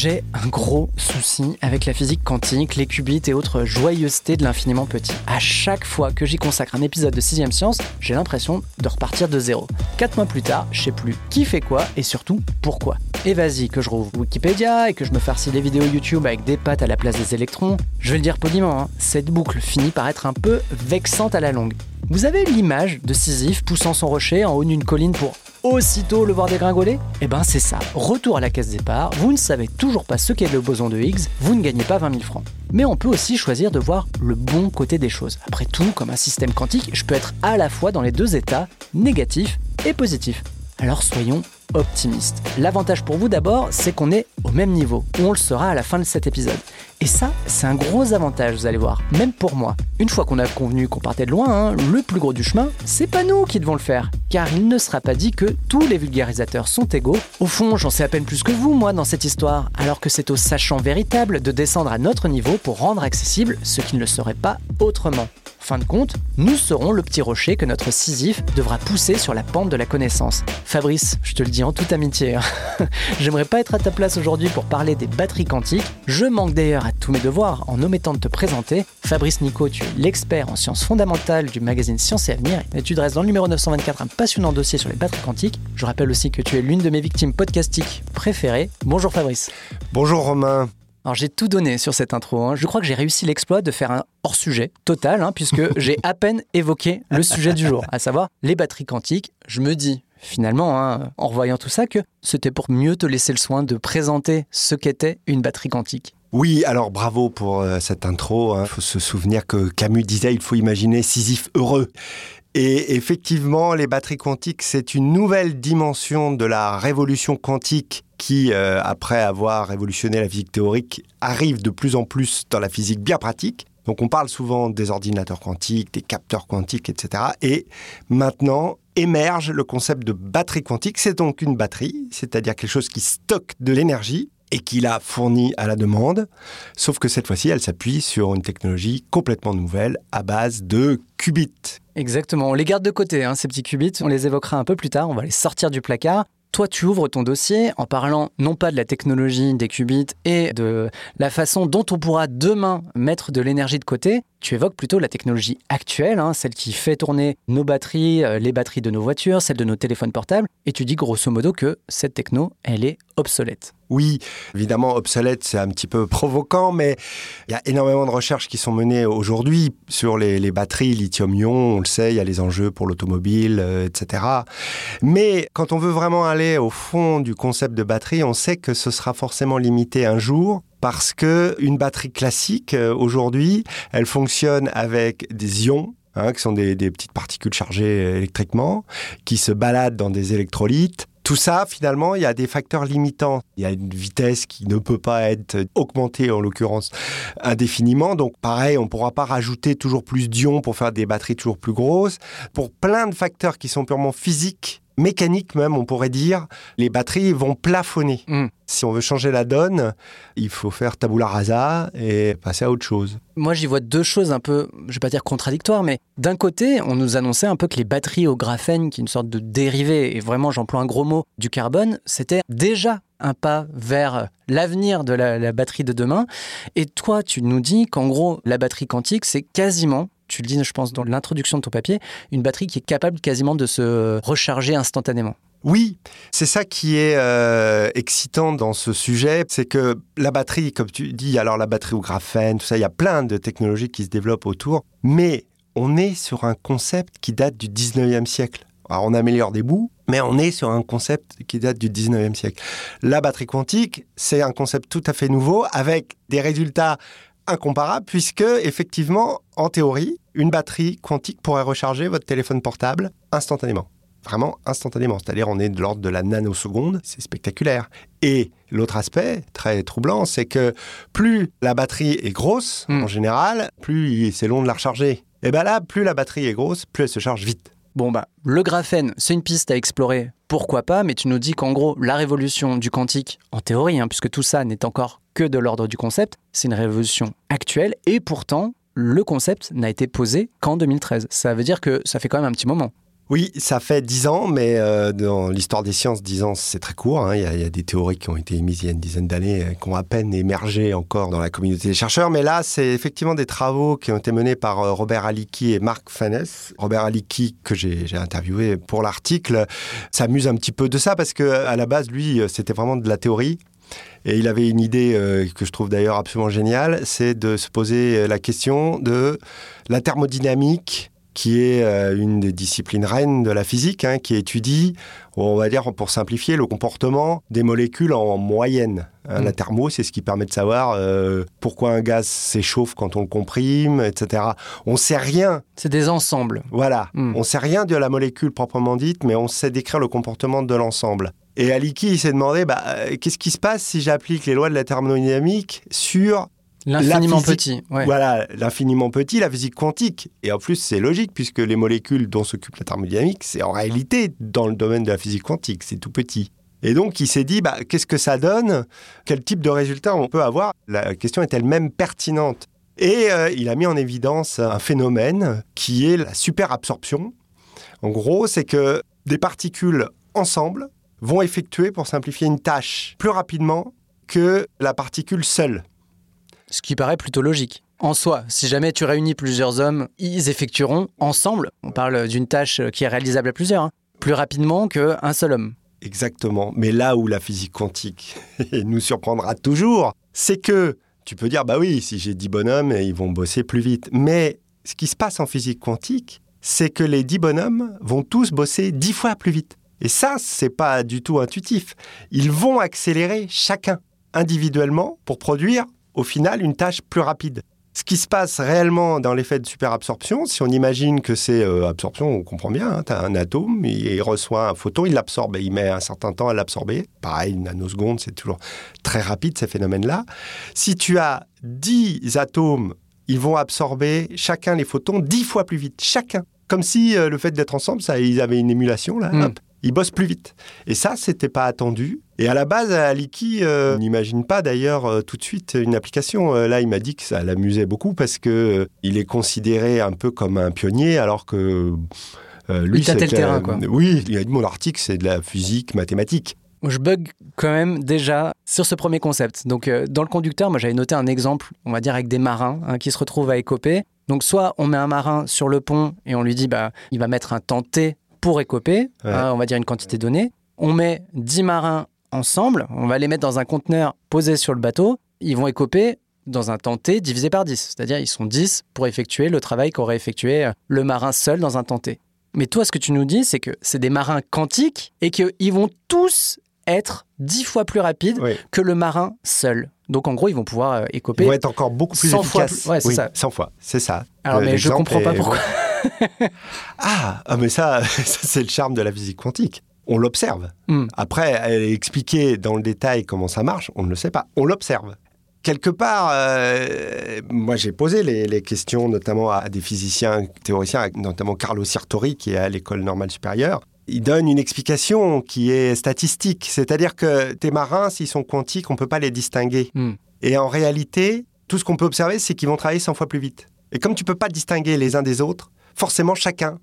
J'ai un gros souci avec la physique quantique, les qubits et autres joyeusetés de l'infiniment petit. À chaque fois que j'y consacre un épisode de 6ème Science, j'ai l'impression de repartir de zéro. Quatre mois plus tard, je sais plus qui fait quoi et surtout pourquoi. Et vas-y, que je rouvre Wikipédia et que je me farcie des vidéos YouTube avec des pattes à la place des électrons, je vais le dire poliment, hein, cette boucle finit par être un peu vexante à la longue. Vous avez l'image de Sisyphe poussant son rocher en haut d'une colline pour aussitôt le voir dégringoler? Eh ben c'est ça, retour à la caisse départ, vous ne savez toujours pas ce qu'est le boson de Higgs, vous ne gagnez pas 20 000 francs. Mais on peut aussi choisir de voir le bon côté des choses. Après tout, comme un système quantique, je peux être à la fois dans les deux états, négatif et positif. Alors soyons optimistes. L'avantage pour vous d'abord, c'est qu'on est au même niveau, ou on le sera à la fin de cet épisode. Et ça, c'est un gros avantage, vous allez voir, même pour moi. Une fois qu'on a convenu qu'on partait de loin, hein, le plus gros du chemin, c'est pas nous qui devons le faire. Car il ne sera pas dit que tous les vulgarisateurs sont égaux. Au fond, j'en sais à peine plus que vous, moi, dans cette histoire, alors que c'est aux sachants véritables de descendre à notre niveau pour rendre accessible ce qui ne le serait pas autrement. Fin de compte, nous serons le petit rocher que notre Sisyphe devra pousser sur la pente de la connaissance. Fabrice, je te le dis en toute amitié, hein. j'aimerais pas être à ta place aujourd'hui pour parler des batteries quantiques. Je manque d'ailleurs à tous mes devoirs en omettant de te présenter. Fabrice Nico, tu es l'expert en sciences fondamentales du magazine Science et Avenir et tu dresses dans le numéro 924 un passionnant dossier sur les batteries quantiques. Je rappelle aussi que tu es l'une de mes victimes podcastiques préférées. Bonjour Fabrice. Bonjour Romain. Alors j'ai tout donné sur cette intro. hein. Je crois que j'ai réussi l'exploit de faire un hors-sujet total, hein, puisque j'ai à peine évoqué le sujet du jour, à savoir les batteries quantiques. Je me dis finalement, hein, en revoyant tout ça, que c'était pour mieux te laisser le soin de présenter ce qu'était une batterie quantique. Oui, alors bravo pour euh, cette intro. Il faut se souvenir que Camus disait il faut imaginer Sisyphe heureux. Et effectivement, les batteries quantiques, c'est une nouvelle dimension de la révolution quantique qui, euh, après avoir révolutionné la physique théorique, arrive de plus en plus dans la physique bien pratique. Donc on parle souvent des ordinateurs quantiques, des capteurs quantiques, etc. Et maintenant émerge le concept de batterie quantique. C'est donc une batterie, c'est-à-dire quelque chose qui stocke de l'énergie et qui la fournit à la demande. Sauf que cette fois-ci, elle s'appuie sur une technologie complètement nouvelle à base de qubits. Exactement, on les garde de côté, hein, ces petits qubits, on les évoquera un peu plus tard, on va les sortir du placard. Toi, tu ouvres ton dossier en parlant non pas de la technologie des qubits et de la façon dont on pourra demain mettre de l'énergie de côté, tu évoques plutôt la technologie actuelle, hein, celle qui fait tourner nos batteries, euh, les batteries de nos voitures, celles de nos téléphones portables, et tu dis grosso modo que cette techno, elle est obsolète. Oui, évidemment, obsolète, c'est un petit peu provoquant, mais il y a énormément de recherches qui sont menées aujourd'hui sur les, batteries lithium-ion. On le sait, il y a les enjeux pour l'automobile, euh, etc. Mais quand on veut vraiment aller au fond du concept de batterie, on sait que ce sera forcément limité un jour parce que une batterie classique euh, aujourd'hui, elle fonctionne avec des ions hein, qui sont des, des petites particules chargées électriquement, qui se baladent dans des électrolytes. Tout ça, finalement, il y a des facteurs limitants. Il y a une vitesse qui ne peut pas être augmentée, en l'occurrence, indéfiniment. Donc, pareil, on ne pourra pas rajouter toujours plus d'ions pour faire des batteries toujours plus grosses. Pour plein de facteurs qui sont purement physiques, mécaniques même, on pourrait dire, les batteries vont plafonner. Mm. Si on veut changer la donne, il faut faire tabula rasa et passer à autre chose. Moi, j'y vois deux choses un peu, je vais pas dire contradictoires, mais d'un côté, on nous annonçait un peu que les batteries au graphène, qui est une sorte de dérivé, et vraiment, j'emploie un gros mot, du carbone, c'était déjà un pas vers l'avenir de la, la batterie de demain. Et toi, tu nous dis qu'en gros, la batterie quantique, c'est quasiment tu le dis, je pense, dans l'introduction de ton papier, une batterie qui est capable quasiment de se recharger instantanément. Oui, c'est ça qui est euh, excitant dans ce sujet, c'est que la batterie, comme tu dis, alors la batterie au graphène, tout ça, il y a plein de technologies qui se développent autour, mais on est sur un concept qui date du 19e siècle. Alors on améliore des bouts, mais on est sur un concept qui date du 19e siècle. La batterie quantique, c'est un concept tout à fait nouveau avec des résultats incomparable puisque, effectivement, en théorie, une batterie quantique pourrait recharger votre téléphone portable instantanément. Vraiment instantanément. C'est-à-dire, on est de l'ordre de la nanoseconde. C'est spectaculaire. Et l'autre aspect, très troublant, c'est que plus la batterie est grosse, Mm. en général, plus c'est long de la recharger. Et bien là, plus la batterie est grosse, plus elle se charge vite. Bon, bah, le graphène, c'est une piste à explorer, pourquoi pas, mais tu nous dis qu'en gros, la révolution du quantique, en théorie, hein, puisque tout ça n'est encore que de l'ordre du concept, c'est une révolution actuelle, et pourtant, le concept n'a été posé qu'en 2013. Ça veut dire que ça fait quand même un petit moment. Oui, ça fait dix ans, mais euh, dans l'histoire des sciences, dix ans, c'est très court. hein. Il, y a, des théories qui ont été émises il y a une dizaine d'années, euh, qui ont à peine émergé encore dans la communauté des chercheurs. Mais là, c'est effectivement des travaux qui ont été menés par euh, Robert Alicki et Marc Fanès. Robert Alicki, que j'ai interviewé pour l'article, s'amuse un petit peu de ça parce que à la base, lui, c'était vraiment de la théorie. Et il avait une idée que je trouve d'ailleurs absolument géniale, c'est de se poser la question de la thermodynamique qui est euh, une des disciplines reines de la physique, hein, qui étudie, on va dire pour simplifier, le comportement des molécules en moyenne. Hein, Mm. La thermo, c'est ce qui permet de savoir euh, pourquoi un gaz s'échauffe quand on le comprime, etc. On sait rien, C'est des ensembles. voilà, Mm. on sait rien de la molécule proprement dite, mais on sait décrire le comportement de l'ensemble. Et Aliki, il s'est demandé, bah, euh, qu'est-ce qui se passe si j'applique les lois de la thermodynamique sur L'infiniment petit. Ouais. voilà, l'infiniment petit, la physique quantique. Et en plus, c'est logique, puisque les molécules dont s'occupe la thermodynamique, c'est en réalité dans le domaine de la physique quantique, c'est tout petit. Et donc, il s'est dit, bah, qu'est-ce que ça donne? Quel type de résultat on peut avoir? La question est elle-même pertinente. Et euh, il a mis en évidence un phénomène qui est la superabsorption. En gros, c'est que des particules ensemble vont effectuer, pour simplifier, une tâche plus rapidement que la particule seule. Ce qui paraît plutôt logique. En soi, si jamais tu réunis plusieurs hommes, ils effectueront ensemble, on parle d'une tâche qui est réalisable à plusieurs, hein, plus rapidement qu'un seul homme. Exactement. Mais là où la physique quantique nous surprendra toujours, c'est que tu peux dire, bah oui, si j'ai 10 bonhommes, ils vont bosser plus vite. Mais ce qui se passe en physique quantique, c'est que les 10 bonhommes vont tous bosser 10 fois plus vite. Et ça, c'est pas du tout intuitif. Ils vont accélérer chacun individuellement pour produire au final une tâche plus rapide. Ce qui se passe réellement dans l'effet de superabsorption, si on imagine que c'est euh, absorption, on comprend bien, tu as un atome, il, il reçoit un photon, il l'absorbe et il met un certain temps à l'absorber. Pareil, une nanoseconde, c'est toujours très rapide ces phénomènes-là. Si tu as 10 atomes, ils vont absorber chacun les photons 10 fois plus vite, chacun. Comme si euh, le fait d'être ensemble, ça, ils avaient une émulation, là, Mm. hop, ils bossent plus vite. Et ça, c'était pas attendu. Et à la base, Aliki euh, n'imagine pas d'ailleurs euh, tout de suite une application. Euh, là, il m'a dit que ça l'amusait beaucoup parce que il est considéré un peu comme un pionnier, alors que lui, Il tâtait le terrain, quoi. Oui, il a dit mon article, c'est de la physique mathématique. Je bug quand même déjà sur ce premier concept. Donc, dans le conducteur, moi j'avais noté un exemple, on va dire avec des marins hein, qui se retrouvent à écoper. Donc, soit on met un marin sur le pont et on lui dit, bah, il va mettre un temps T pour écoper, Ouais. hein, on va dire une quantité donnée. On met 10 marins ensemble, on va les mettre dans un conteneur posé sur le bateau. Ils vont écoper dans un temps T divisé par 10. C'est-à-dire, ils sont 10 pour effectuer le travail qu'aurait effectué euh, le marin seul dans un temps T. Mais toi, ce que tu nous dis, c'est que c'est des marins quantiques et qu'ils vont tous être 10 fois plus rapides Oui. que le marin seul. Donc en gros, ils vont pouvoir euh, Ils écoper. vont être encore beaucoup plus 100 fois efficaces. plus- ouais, c'est Oui, ça. 100 fois, c'est ça. Alors, Euh, mais je comprends pas pourquoi. Ah, ah, mais ça, ça, c'est le charme de la physique quantique. On l'observe. Hmm. Après, expliquée dans le détail comment ça marche, on ne le sait pas. On l'observe. Quelque part, euh, moi j'ai posé les, les questions notamment à des physiciens théoriciens, notamment Carlo Sirtori qui est à l'école normale supérieure. Il donne une explication qui est statistique, c'est-à-dire que tes marins, s'ils sont quantiques, on ne peut pas les distinguer. Hmm. Et en réalité, tout ce qu'on peut observer, c'est qu'ils vont travailler 100 fois plus vite. Et comme tu peux pas distinguer les uns des autres, forcément chacun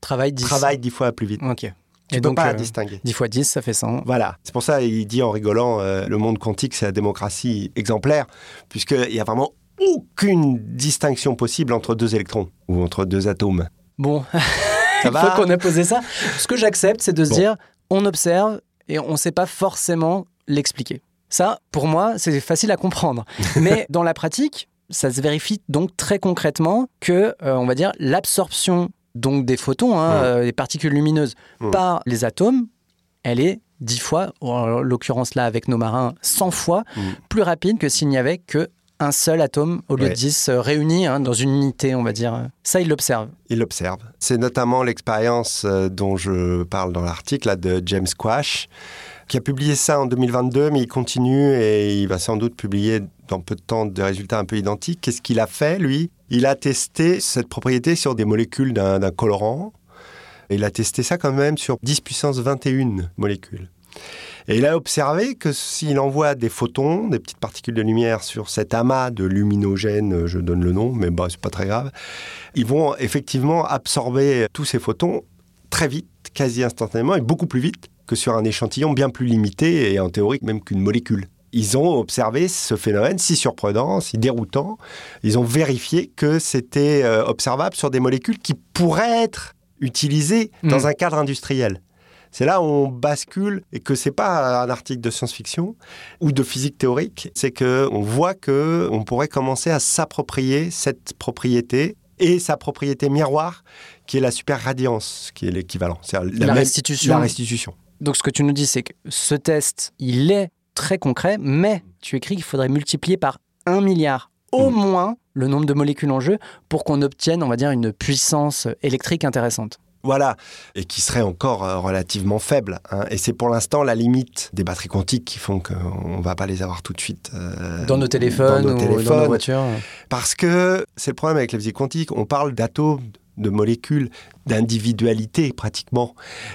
Travail 10. travaille 10 fois plus vite. Ok. Tu Et donc, pas euh, distinguer. 10 fois 10, ça fait 100. Voilà, c'est pour ça il dit en rigolant, euh, le monde quantique c'est la démocratie exemplaire, puisqu'il n'y a vraiment aucune distinction possible entre deux électrons ou entre deux atomes. Bon, Ça il faut qu'on ait posé ça. Ce que j'accepte, c'est de se Bon. dire, on observe et on ne sait pas forcément l'expliquer. Ça, pour moi, c'est facile à comprendre. Mais dans la pratique, Ça se vérifie donc très concrètement que, euh, on va dire, l'absorption donc des photons, hein, euh, des particules lumineuses, par les atomes, elle est 10 fois, en l'occurrence là avec nos marins, 100 fois Mm. plus rapide que s'il n'y avait que un seul atome au lieu Ouais. de 10 euh, réunis hein, dans une unité, on va dire. Ça, il l'observe. Il l'observe. C'est notamment l'expérience euh, dont je parle dans l'article de James Quash, qui a publié ça en 2022, mais il continue et il va sans doute publier dans peu de temps des résultats un peu identiques. Qu'est-ce qu'il a fait, lui? Il a testé cette propriété sur des molécules d'un colorant. Il a testé ça quand même sur 10 puissance 21 molécules. Et il a observé que s'il envoie des photons, des petites particules de lumière sur cet amas de luminogènes, je donne le nom, mais bah, c'est pas très grave, ils vont effectivement absorber tous ces photons très vite, quasi instantanément, et beaucoup plus vite que sur un échantillon bien plus limité et en théorie même qu'une molécule. Ils ont observé ce phénomène si surprenant, si déroutant. Ils ont vérifié que c'était euh, observable sur des molécules qui pourraient être utilisées dans Mm. un cadre industriel. C'est là où on bascule et que c'est pas un article de science-fiction ou de physique théorique, c'est que on voit que on pourrait commencer à s'approprier cette propriété et sa propriété miroir qui est la super radiance, qui est l'équivalent, c'est La même- restitution. La restitution. Donc ce que tu nous dis, c'est que ce test, il est très concret, mais tu écris qu'il faudrait multiplier par un milliard au Mm. moins le nombre de molécules en jeu pour qu'on obtienne, on va dire, une puissance électrique intéressante. Voilà, et qui serait encore euh, relativement faible. hein. Et c'est pour l'instant la limite des batteries quantiques qui font qu'on ne va pas les avoir tout de suite. euh, Dans nos téléphones dans nos ou dans nos téléphones. voitures. Parce que c'est le problème avec la physique quantique, on parle d'atomes, de molécules, d'individualité pratiquement.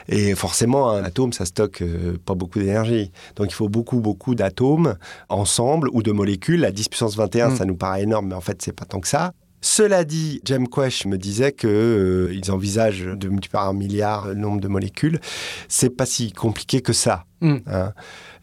Et forcément, un atome, ça stocke euh, pas beaucoup d'énergie. Donc il faut beaucoup, beaucoup d'atomes ensemble ou de molécules. À 10 puissance 21, Mm. ça nous paraît énorme, mais en fait, c'est pas tant que ça. Cela dit, James Quash me disait qu'ils envisagent de multiplier par un milliard le nombre de molécules. C'est pas si compliqué que ça. Mm. hein.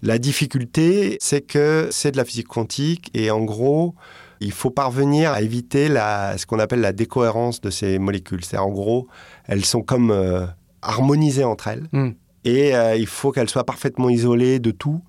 La difficulté, c'est que c'est de la physique quantique et en gros, il faut parvenir à éviter la, ce qu'on appelle la décohérence de ces molécules. C'est-à-dire, en gros, elles sont comme euh, harmonisées entre elles Mm. et euh, il faut qu'elles soient parfaitement isolées de tout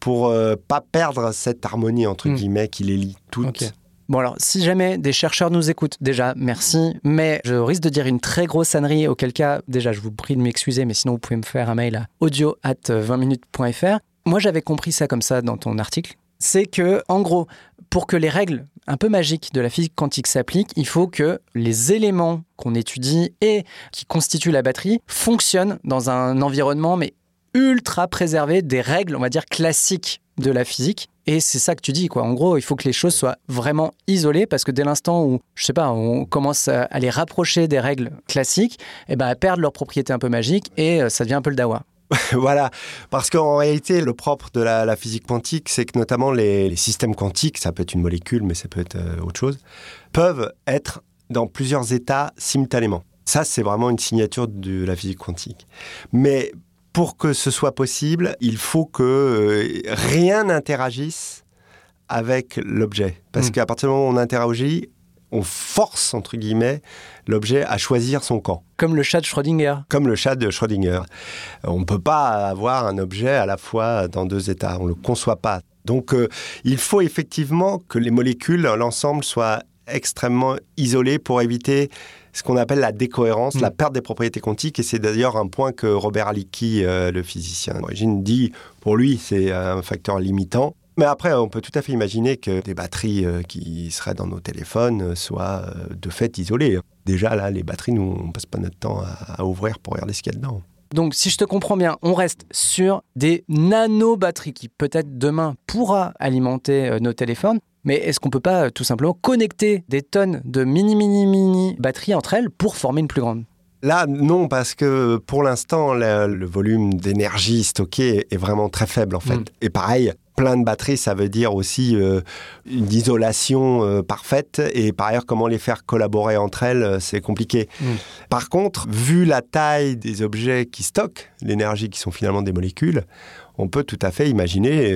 pour euh, pas perdre cette harmonie entre Mm. guillemets qui les lie toutes. Bon alors, si jamais des chercheurs nous écoutent, déjà, merci, mais je risque de dire une très grosse ânerie, auquel cas, déjà, je vous prie de m'excuser, mais sinon, vous pouvez me faire un mail à audio at 20minutes.fr. Moi, j'avais compris ça comme ça dans ton article. C'est que, en gros, pour que les règles un peu magiques de la physique quantique s'appliquent, il faut que les éléments qu'on étudie et qui constituent la batterie fonctionnent dans un environnement, mais ultra préservé des règles, on va dire, classiques de la physique. Et c'est ça que tu dis, quoi. En gros, il faut que les choses soient vraiment isolées parce que dès l'instant où, je sais pas, on commence à les rapprocher des règles classiques, eh ben, elles perdent leur propriété un peu magique et euh, ça devient un peu le dawa. voilà, parce qu'en réalité, le propre de la, la physique quantique, c'est que notamment les, les systèmes quantiques, ça peut être une molécule, mais ça peut être euh, autre chose, peuvent être dans plusieurs états simultanément. Ça, c'est vraiment une signature de la physique quantique. Mais pour que ce soit possible, il faut que euh, rien n'interagisse avec l'objet. Parce Mm. qu'à partir du moment où on interagit, on force, entre guillemets, l'objet à choisir son camp Comme le chat de Schrödinger. comme le chat de Schrödinger. On ne peut pas avoir un objet à la fois dans deux états, on ne le conçoit pas. Donc euh, il faut effectivement que les molécules, l'ensemble, soient extrêmement isolées pour éviter ce qu'on appelle la décohérence, Mm. la perte des propriétés quantiques. Et c'est d'ailleurs un point que Robert Alicki, euh, le physicien d'origine, dit, pour lui, c'est un facteur limitant. Mais après, on peut tout à fait imaginer que des batteries euh, qui seraient dans nos téléphones euh, soient euh, de fait isolées. Déjà, là, les batteries, nous, on passe pas notre temps à, ouvrir pour regarder ce qu'il y a dedans. Donc, si je te comprends bien, on reste sur des nano-batteries qui peut-être demain pourra alimenter nos téléphones. Mais est-ce qu'on peut pas tout simplement connecter des tonnes de mini, mini, mini batteries entre elles pour former une plus grande? Là, non, parce que pour l'instant, le, le volume d'énergie stockée est vraiment très faible, en fait. Mm. Et pareil, plein de batteries, ça veut dire aussi euh, une isolation euh, parfaite. Et par ailleurs, comment les faire collaborer entre elles, euh, c'est compliqué. Mm. Par contre, vu la taille des objets qui stockent l'énergie, qui sont finalement des molécules, on peut tout à fait imaginer,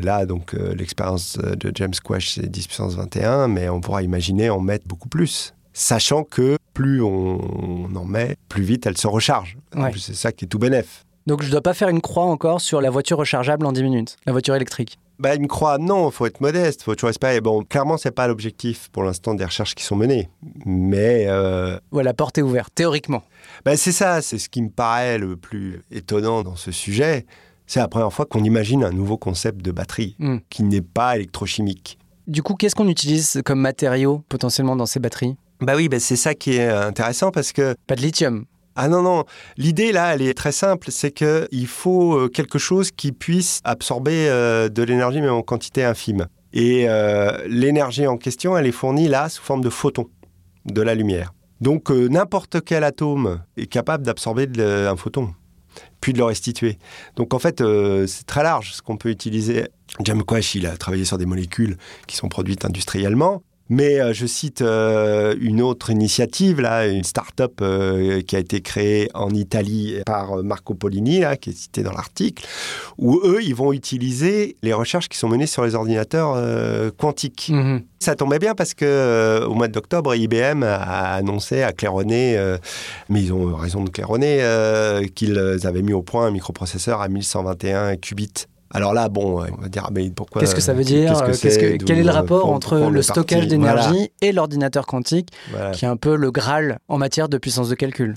là, donc l'expérience de James Quash, c'est 10 puissance 21, mais on pourra imaginer en mettre beaucoup plus. Sachant que plus on en met, plus vite elle se recharge. Ouais. C'est ça qui est tout bénef. Donc, je dois pas faire une croix encore sur la voiture rechargeable en 10 minutes, la voiture électrique. Bah, il me croit, non, il faut être modeste, il faut toujours espérer. Bon, clairement, c'est pas l'objectif pour l'instant des recherches qui sont menées. Mais. Euh... Ouais, la porte est ouverte, théoriquement. Bah, c'est ça, c'est ce qui me paraît le plus étonnant dans ce sujet. C'est la première fois qu'on imagine un nouveau concept de batterie Hmm. qui n'est pas électrochimique. Du coup, qu'est-ce qu'on utilise comme matériau potentiellement dans ces batteries? Bah oui, bah c'est ça qui est intéressant parce que Pas de lithium. Ah non, non. L'idée, là, elle est très simple. C'est qu'il faut euh, quelque chose qui puisse absorber euh, de l'énergie, mais en quantité infime. Et euh, l'énergie en question, elle est fournie, là, sous forme de photons, de la lumière. Donc, n'importe quel atome est capable d'absorber un photon, puis de le restituer. Donc, en fait, c'est très large ce qu'on peut utiliser. James Quash, il a travaillé sur des molécules qui sont produites industriellement. Mais euh, je cite euh, une autre initiative, là, une start-up euh, qui a été créée en Italie par Marco Polini, là, qui est cité dans l'article, où eux, ils vont utiliser les recherches qui sont menées sur les ordinateurs quantiques. Mhm. Ça tombait bien parce que au mois d'octobre, IBM a annoncé, a claironné, mais ils ont raison de claironner, qu'ils avaient mis au point un microprocesseur à 1121 qubits. Alors là, bon, on va dire, mais pourquoi Qu'est-ce que ça veut dire qu'est-ce que Qu'est-ce c'est, que- Quel est le rapport entre le stockage d'énergie Voilà, et l'ordinateur quantique, voilà. qui est un peu le Graal en matière de puissance de calcul?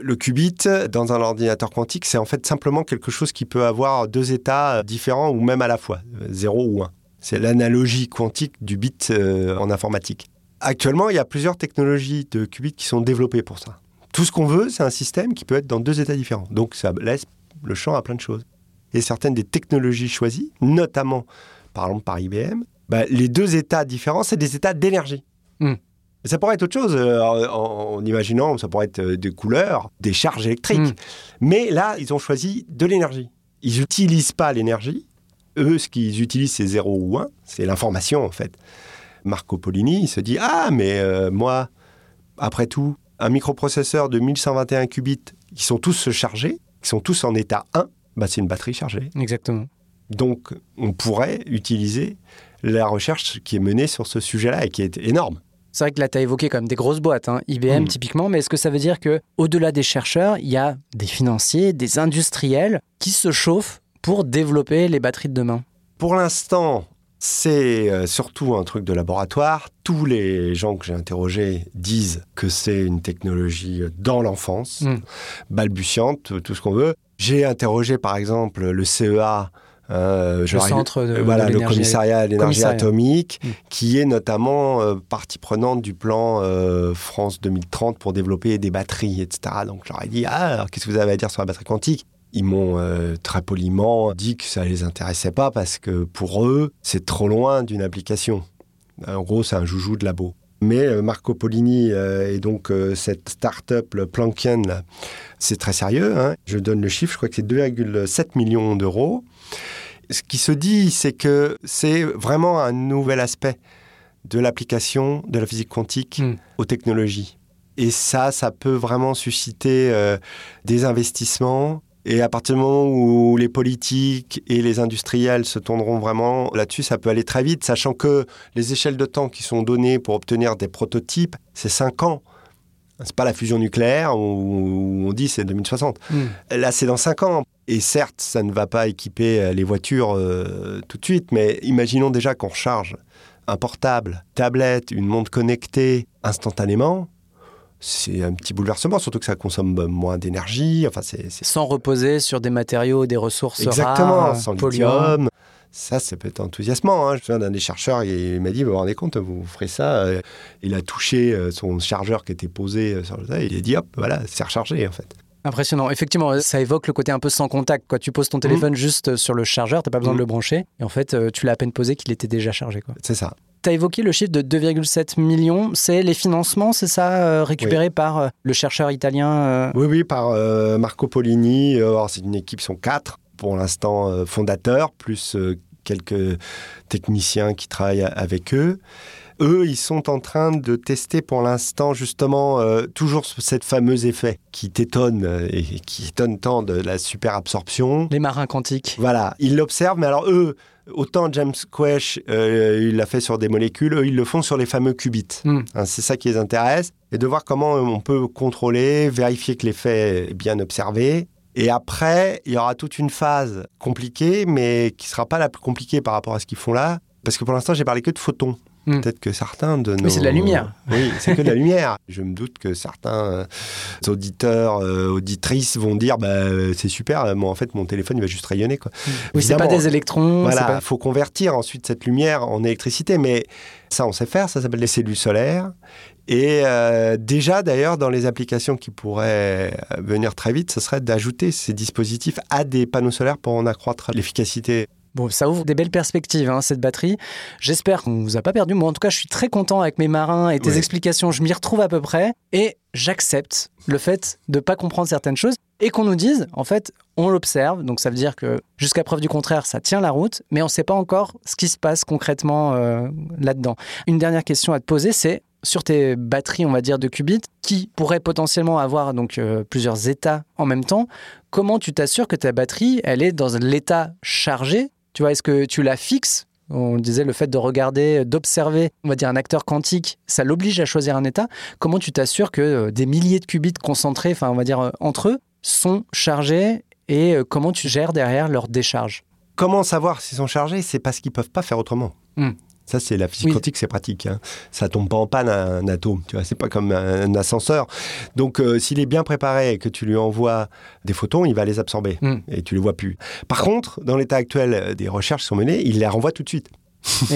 Le qubit dans un ordinateur quantique, c'est en fait simplement quelque chose qui peut avoir deux états différents ou même à la fois, 0 ou 1. C'est l'analogie quantique du bit euh, en informatique. Actuellement, il y a plusieurs technologies de qubits qui sont développées pour ça. Tout ce qu'on veut, c'est un système qui peut être dans deux états différents. Donc ça laisse le champ à plein de choses. Et certaines des technologies choisies, notamment par exemple par IBM, bah, les deux états différents, c'est des états d'énergie. Hmm. Ça pourrait être autre chose euh, en, en imaginant, ça pourrait être euh, des couleurs, des charges électriques. Hmm. Mais là, ils ont choisi de l'énergie. Ils n'utilisent pas l'énergie. Eux, ce qu'ils utilisent, c'est 0 ou 1. C'est l'information, en fait. Marco Polini, il se dit Ah, mais euh, moi, après tout, un microprocesseur de 1121 qubits, ils sont tous chargés, ils sont tous en état 1, bah, c'est une batterie chargée. Exactement. Donc, on pourrait utiliser la recherche qui est menée sur ce sujet-là et qui est énorme. C'est vrai que là, tu as évoqué quand même des grosses boîtes, hein, IBM Mm. typiquement, mais est-ce que ça veut dire que au delà des chercheurs, il y a des financiers, des industriels qui se chauffent pour développer les batteries de demain? Pour l'instant, c'est euh, surtout un truc de laboratoire. Tous les gens que j'ai interrogés disent que c'est une technologie dans l'enfance, Mm. balbutiante, tout ce qu'on veut. J'ai interrogé par exemple le CEA, euh, Le centre de, euh, voilà, de le l'énergie. commissariat à l'énergie atomique, Mm. qui est notamment euh, partie prenante du plan euh, France 2030 pour développer des batteries, etc. Donc je leur ai dit, ah, alors qu'est-ce que vous avez à dire sur la batterie quantique? Ils m'ont très poliment dit que ça les intéressait pas parce que pour eux, c'est trop loin d'une application. En gros, c'est un joujou de labo. Mais euh, Marco Polini euh, et donc euh, cette start-up, le c'est très sérieux. hein. Je donne le chiffre, je crois que c'est 2,7 millions d'euros. Ce qui se dit, c'est que c'est vraiment un nouvel aspect de l'application de la physique quantique Mm. aux technologies. Et ça, ça peut vraiment susciter euh, des investissements. Et à partir du moment où les politiques et les industriels se tourneront vraiment là-dessus, ça peut aller très vite, sachant que les échelles de temps qui sont données pour obtenir des prototypes, c'est 5 ans. C'est pas la fusion nucléaire où on dit c'est 2060. Mm. Là, c'est dans 5 ans. Et certes, ça ne va pas équiper euh, les voitures euh, tout de suite, mais imaginons déjà qu'on recharge un portable, tablette, une montre connectée instantanément. C'est un petit bouleversement, surtout que ça consomme moins d'énergie. Enfin, c'est Sans reposer sur des matériaux, des ressources exactement rares, sans lithium. Ça, ça peut être enthousiasmant. hein. Je me souviens d'un des chercheurs, il m'a dit, vous vous rendez compte, vous ferez ça. euh, Il a touché euh, son chargeur qui était posé euh, sur le tas, il a dit, hop, voilà, c'est rechargé en fait. Impressionnant. Effectivement, ça évoque le côté un peu sans contact. Quoi. Tu poses ton téléphone juste sur le chargeur, t'as pas besoin de le brancher. Et en fait, tu l'as à peine posé qu'il était déjà chargé. C'est ça. Tu as évoqué le chiffre de 2,7 millions. C'est les financements, c'est ça, euh, récupérés par euh, le chercheur italien euh, Oui, oui, par Marco Polini. Alors, c'est une équipe, ils sont quatre pour l'instant fondateurs, plus quelques techniciens qui travaillent avec eux. Eux, ils sont en train de tester pour l'instant justement euh, toujours ce- cette fameuse effet qui t'étonne et qui étonne tant de la superabsorption. les marins quantiques. Voilà, ils l'observent, mais alors eux, autant James Quash, euh, il l'a fait sur des molécules, eux, ils le font sur les fameux qubits. Mm. Hein, c'est ça qui les intéresse, et de voir comment on peut contrôler, vérifier que l'effet est bien observé, Et après, il y aura toute une phase compliquée, mais qui sera pas la plus compliquée par rapport à ce qu'ils font là. Parce que pour l'instant, j'ai parlé que de photons. Hmm. Peut-être que certains de nos... Mais c'est de la lumière. Oui, c'est que de la lumière. Je me doute que certains euh, auditeurs, euh, auditrices vont dire bah, euh, c'est super, moi en fait mon téléphone il va juste rayonner. Quoi. Oui, c'est pas des électrons. Voilà, pas- il faut convertir ensuite cette lumière en électricité, mais ça on sait faire, ça s'appelle les cellules solaires. Et euh, déjà d'ailleurs dans les applications qui pourraient venir très vite, ce serait d'ajouter ces dispositifs à des panneaux solaires pour en accroître l'efficacité. Bon, ça ouvre des belles perspectives, hein, cette batterie. J'espère qu'on vous a pas perdu. Moi, en tout cas, je suis très content avec mes marins et tes Ouais. explications. Je m'y retrouve à peu près. Et j'accepte le fait de pas comprendre certaines choses et qu'on nous dise, en fait, on l'observe. Donc, ça veut dire que jusqu'à preuve du contraire, ça tient la route, mais on ne sait pas encore ce qui se passe concrètement euh, là-dedans. Une dernière question à te poser, c'est sur tes batteries, on va dire, de qubits, qui pourraient potentiellement avoir donc euh, plusieurs états en même temps, comment tu t'assures que ta batterie, elle est dans l'état chargé tu vois, est-ce que tu la fixes? On le disait, le fait de regarder, d'observer, on va dire un acteur quantique, ça l'oblige à choisir un état. Comment tu t'assures que euh, des milliers de qubits concentrés, enfin on va dire euh, entre eux, sont chargés et euh, comment tu gères derrière leur décharge? Comment savoir s'ils sont chargés? C'est parce qu'ils peuvent pas faire autrement. Hmm. Ça, c'est la physique Oui. quantique, c'est pratique. Hein. Ça tombe pas en panne un, un atome, tu vois. C'est pas comme un, un ascenseur. Donc, euh, s'il est bien préparé et que tu lui envoies des photons, il va les absorber Hmm. et tu les vois plus. Par contre, dans l'état actuel euh, des recherches qui sont menées, il les renvoie tout de suite.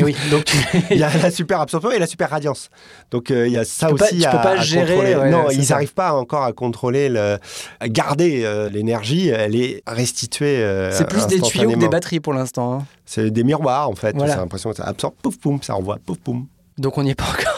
Oui, donc tu... Il y a la super absorption et la super radiance. Donc, euh, il y a ça Tu pas- aussi tu à, peux pas à gérer, contrôler. ouais, non, ils n'arrivent pas encore à contrôler, le, à garder euh, l'énergie. Elle est restituée. euh, c'est plus des tuyaux que des batteries pour l'instant. hein. C'est des miroirs en fait. Voilà. C'est l'impression que ça absorbe, pouf poum, ça renvoie, pouf poum. Donc on n'y est pas encore.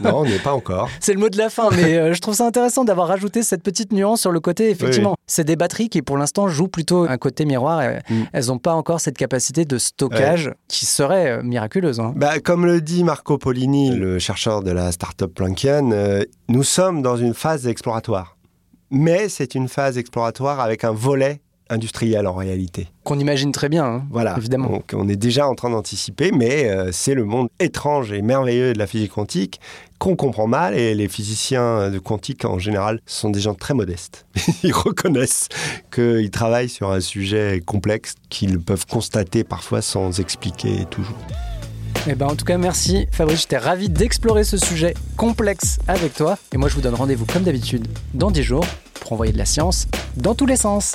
Non, on n'y est pas encore. C'est le mot de la fin, mais euh, je trouve ça intéressant d'avoir rajouté cette petite nuance sur le côté. Effectivement, c'est des batteries qui, pour l'instant, jouent plutôt un côté miroir. et Mm. Elles n'ont pas encore cette capacité de stockage qui serait euh, miraculeuse. hein. Bah, comme le dit Marco Polini, le chercheur de la start-up Planckian, euh, nous sommes dans une phase exploratoire. Mais c'est une phase exploratoire avec un volet industriel en réalité. Qu'on imagine très bien, hein, Voilà. évidemment. Donc on est déjà en train d'anticiper, mais euh, c'est le monde étrange et merveilleux de la physique quantique qu'on comprend mal et les physiciens de quantique en général sont des gens très modestes. Ils reconnaissent qu'ils travaillent sur un sujet complexe qu'ils peuvent constater parfois sans expliquer toujours. Eh ben, en tout cas, merci Fabrice. J'étais ravi d'explorer ce sujet complexe avec toi. Et moi, je vous donne rendez-vous comme d'habitude dans 10 jours pour envoyer de la science dans tous les sens.